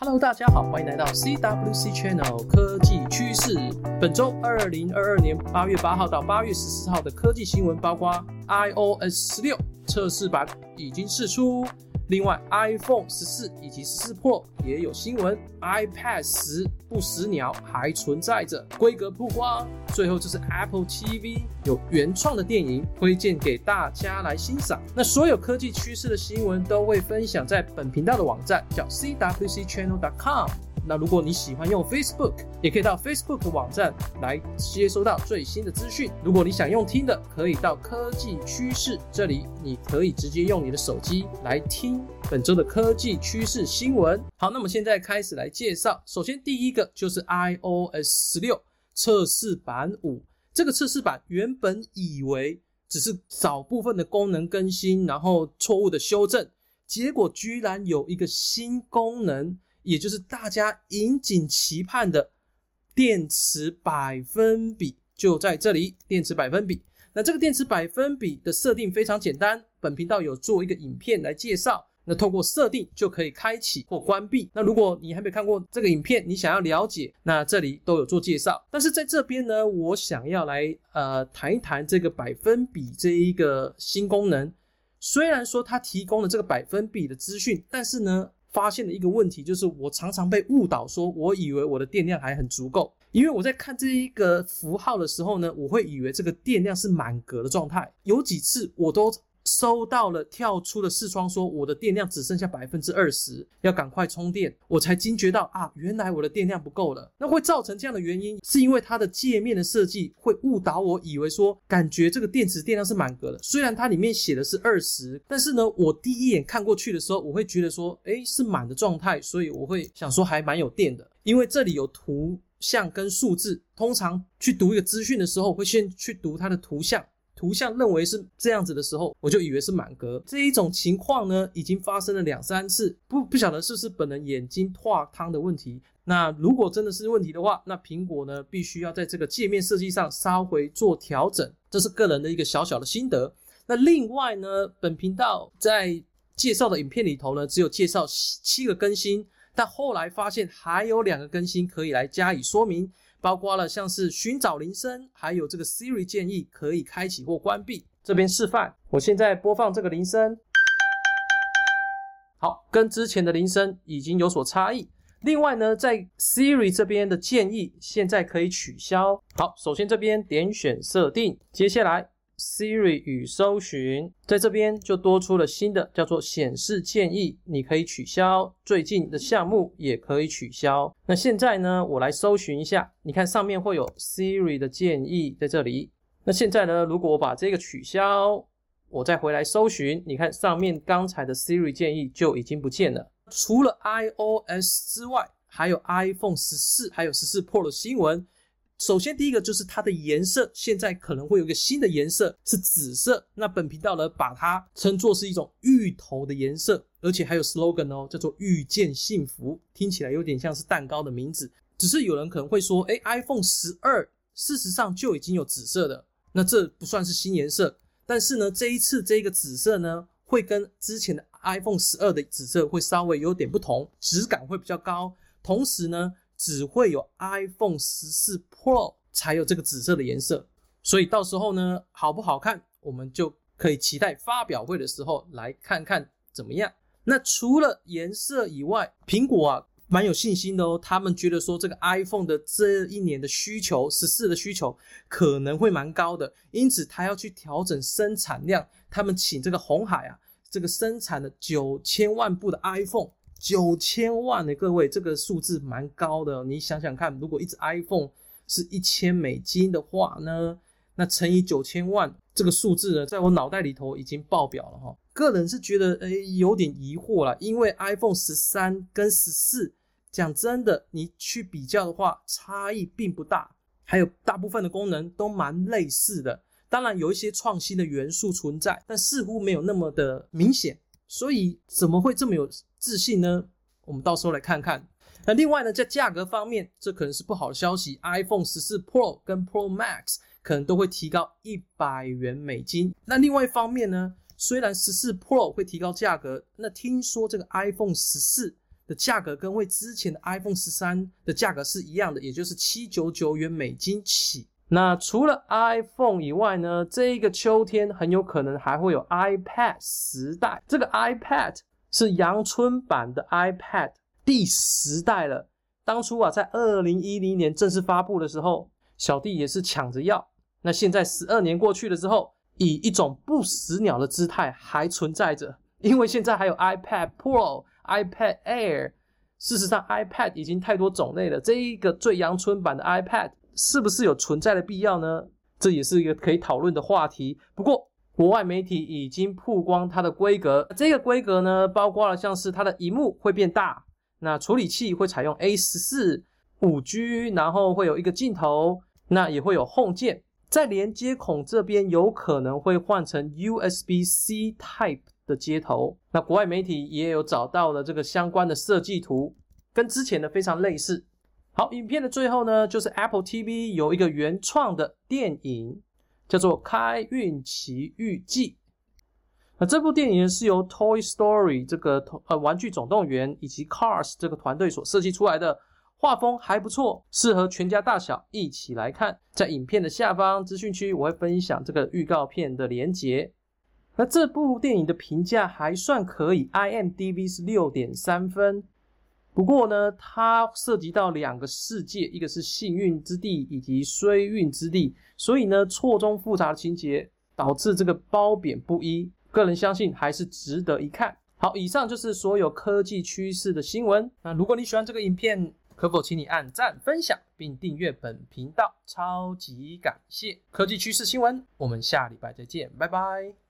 Hello，大家好，欢迎来到 CWC Channel 科技趋势。本周二零二二年八月八号到八月十四号的科技新闻，包括 iOS 十六测试版已经试出。另外，iPhone 十四以及十四 Pro 也有新闻，iPad 十不死鸟还存在着，规格曝光。最后就是 Apple TV 有原创的电影推荐给大家来欣赏。那所有科技趋势的新闻都会分享在本频道的网站，叫 CWCChannel.com。那如果你喜欢用 Facebook，也可以到 Facebook 的网站来接收到最新的资讯。如果你想用听的，可以到科技趋势这里，你可以直接用你的手机来听本周的科技趋势新闻。好，那么现在开始来介绍。首先第一个就是 iOS 十六测试版五，这个测试版原本以为只是少部分的功能更新，然后错误的修正，结果居然有一个新功能。也就是大家引颈期盼的电池百分比就在这里。电池百分比，那这个电池百分比的设定非常简单，本频道有做一个影片来介绍。那透过设定就可以开启或关闭。那如果你还没看过这个影片，你想要了解，那这里都有做介绍。但是在这边呢，我想要来呃谈一谈这个百分比这一个新功能。虽然说它提供了这个百分比的资讯，但是呢。发现了一个问题，就是我常常被误导，说我以为我的电量还很足够，因为我在看这一个符号的时候呢，我会以为这个电量是满格的状态，有几次我都。收到了跳出的视窗，说我的电量只剩下百分之二十，要赶快充电。我才惊觉到啊，原来我的电量不够了。那会造成这样的原因，是因为它的界面的设计会误导我，以为说感觉这个电池电量是满格的。虽然它里面写的是二十，但是呢，我第一眼看过去的时候，我会觉得说，诶，是满的状态，所以我会想说还蛮有电的。因为这里有图像跟数字，通常去读一个资讯的时候，会先去读它的图像。图像认为是这样子的时候，我就以为是满格。这一种情况呢，已经发生了两三次，不不晓得是不是本人眼睛脱汤的问题。那如果真的是问题的话，那苹果呢，必须要在这个界面设计上稍微做调整。这是个人的一个小小的心得。那另外呢，本频道在介绍的影片里头呢，只有介绍七个更新，但后来发现还有两个更新可以来加以说明。包括了像是寻找铃声，还有这个 Siri 建议可以开启或关闭。这边示范，我现在播放这个铃声，好，跟之前的铃声已经有所差异。另外呢，在 Siri 这边的建议现在可以取消。好，首先这边点选设定，接下来。Siri 与搜寻，在这边就多出了新的，叫做显示建议，你可以取消。最近的项目也可以取消。那现在呢，我来搜寻一下，你看上面会有 Siri 的建议在这里。那现在呢，如果我把这个取消，我再回来搜寻，你看上面刚才的 Siri 建议就已经不见了。除了 iOS 之外，还有 iPhone 十四，还有十四 Pro 的新闻。首先，第一个就是它的颜色，现在可能会有一个新的颜色是紫色。那本频道呢，把它称作是一种芋头的颜色，而且还有 slogan 哦，叫做“遇见幸福”，听起来有点像是蛋糕的名字。只是有人可能会说，诶，iPhone 十二事实上就已经有紫色的，那这不算是新颜色。但是呢，这一次这个紫色呢，会跟之前的 iPhone 十二的紫色会稍微有点不同，质感会比较高，同时呢。只会有 iPhone 十四 Pro 才有这个紫色的颜色，所以到时候呢，好不好看，我们就可以期待发表会的时候来看看怎么样。那除了颜色以外，苹果啊蛮有信心的哦，他们觉得说这个 iPhone 的这一年的需求，十四的需求可能会蛮高的，因此他要去调整生产量，他们请这个红海啊，这个生产的九千万部的 iPhone。九千万的各位，这个数字蛮高的。你想想看，如果一只 iPhone 是一千美金的话呢，那乘以九千万，这个数字呢，在我脑袋里头已经爆表了哈。个人是觉得，诶，有点疑惑了，因为 iPhone 十三跟十四，讲真的，你去比较的话，差异并不大，还有大部分的功能都蛮类似的。当然有一些创新的元素存在，但似乎没有那么的明显。所以怎么会这么有自信呢？我们到时候来看看。那另外呢，在价格方面，这可能是不好的消息。iPhone 十四 Pro 跟 Pro Max 可能都会提高一百元美金。那另外一方面呢，虽然十四 Pro 会提高价格，那听说这个 iPhone 十四的价格跟为之前的 iPhone 十三的价格是一样的，也就是七九九元美金起。那除了 iPhone 以外呢，这一个秋天很有可能还会有 iPad 十代。这个 iPad 是阳春版的 iPad 第十代了。当初啊，在二零一零年正式发布的时候，小弟也是抢着要。那现在十二年过去了之后，以一种不死鸟的姿态还存在着，因为现在还有 iPad Pro、iPad Air。事实上，iPad 已经太多种类了，这一个最阳春版的 iPad 是不是有存在的必要呢？这也是一个可以讨论的话题。不过，国外媒体已经曝光它的规格，这个规格呢，包括了像是它的荧幕会变大。那处理器会采用 A 十四五 G，然后会有一个镜头，那也会有 Home 键，在连接孔这边有可能会换成 USB-C Type 的接头。那国外媒体也有找到了这个相关的设计图，跟之前的非常类似。好，影片的最后呢，就是 Apple TV 有一个原创的电影，叫做《开运奇遇记》。那这部电影是由 Toy Story 这个呃玩具总动员以及 Cars 这个团队所设计出来的，画风还不错，适合全家大小一起来看。在影片的下方资讯区，我会分享这个预告片的连结。那这部电影的评价还算可以，IMDB 是六点三分。不过呢，它涉及到两个世界，一个是幸运之地以及衰运之地，所以呢，错综复杂的情节导致这个褒贬不一。个人相信还是值得一看。好，以上就是所有科技趋势的新闻。那如果你喜欢这个影片，可否请你按赞、分享并订阅本频道？超级感谢！科技趋势新闻，我们下礼拜再见，拜拜。